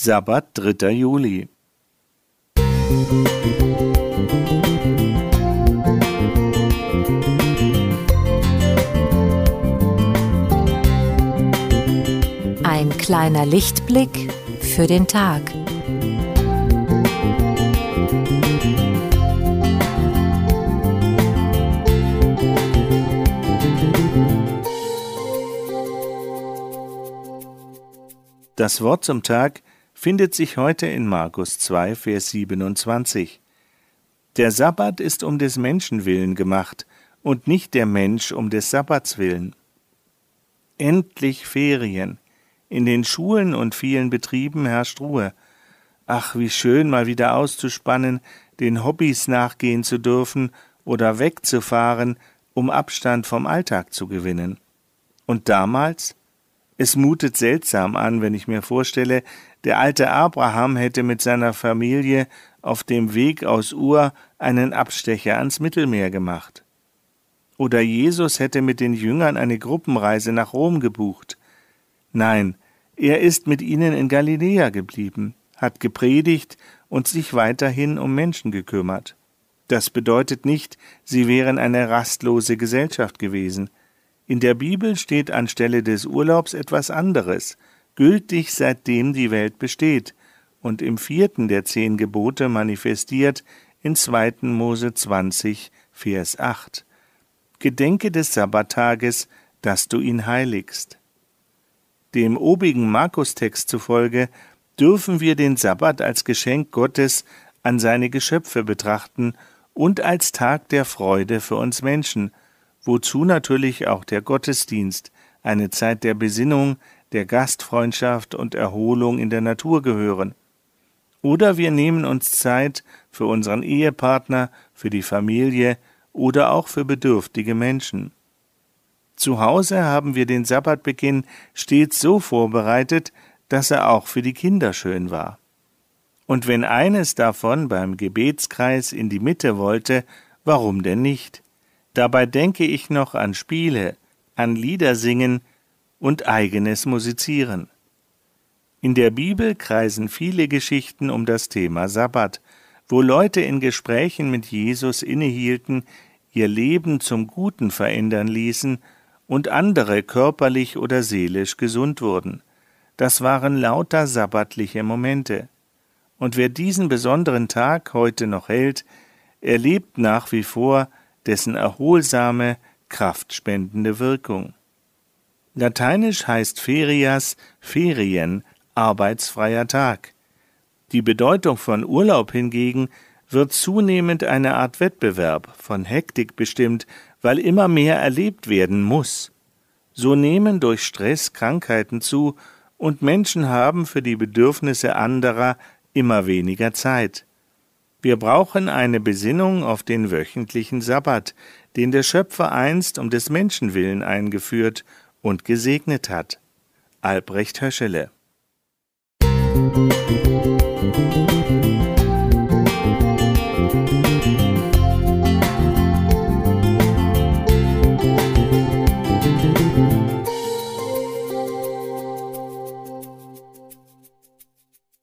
Sabbat, 3. Juli. Ein kleiner Lichtblick für den Tag. Das Wort zum Tag findet sich heute in Markus 2, Vers 27. Der Sabbat ist um des Menschen willen gemacht und nicht der Mensch um des Sabbats willen. Endlich Ferien. In den Schulen und vielen Betrieben herrscht Ruhe. Ach, wie schön, mal wieder auszuspannen, den Hobbys nachgehen zu dürfen oder wegzufahren, um Abstand vom Alltag zu gewinnen. Und damals? Es mutet seltsam an, wenn ich mir vorstelle, der alte Abraham hätte mit seiner Familie auf dem Weg aus Ur einen Abstecher ans Mittelmeer gemacht. Oder Jesus hätte mit den Jüngern eine Gruppenreise nach Rom gebucht. Nein, er ist mit ihnen in Galiläa geblieben, hat gepredigt und sich weiterhin um Menschen gekümmert. Das bedeutet nicht, sie wären eine rastlose Gesellschaft gewesen. In der Bibel steht anstelle des Urlaubs etwas anderes, gültig seitdem die Welt besteht und im vierten der zehn Gebote manifestiert in 2. Mose 20, Vers 8. Gedenke des Sabbattages, dass du ihn heiligst. Dem obigen Markustext zufolge dürfen wir den Sabbat als Geschenk Gottes an seine Geschöpfe betrachten und als Tag der Freude für uns Menschen, wozu natürlich auch der Gottesdienst, eine Zeit der Besinnung, der Gastfreundschaft und Erholung in der Natur gehören. Oder wir nehmen uns Zeit für unseren Ehepartner, für die Familie oder auch für bedürftige Menschen. Zu Hause haben wir den Sabbatbeginn stets so vorbereitet, dass er auch für die Kinder schön war. Und wenn eines davon beim Gebetskreis in die Mitte wollte, warum denn nicht? Dabei denke ich noch an Spiele, an Liedersingen und eigenes Musizieren. In der Bibel kreisen viele Geschichten um das Thema Sabbat, wo Leute in Gesprächen mit Jesus innehielten, ihr Leben zum Guten verändern ließen und andere körperlich oder seelisch gesund wurden. Das waren lauter sabbatliche Momente. Und wer diesen besonderen Tag heute noch hält, erlebt nach wie vor dessen erholsame, kraftspendende Wirkung. Lateinisch heißt Ferias Ferien, arbeitsfreier Tag. Die Bedeutung von Urlaub hingegen wird zunehmend eine Art Wettbewerb, von Hektik bestimmt, weil immer mehr erlebt werden muss. So nehmen durch Stress Krankheiten zu, und Menschen haben für die Bedürfnisse anderer immer weniger Zeit. Wir brauchen eine Besinnung auf den wöchentlichen Sabbat, den der Schöpfer einst um des Menschen willen eingeführt und gesegnet hat. Albrecht Höschele Musik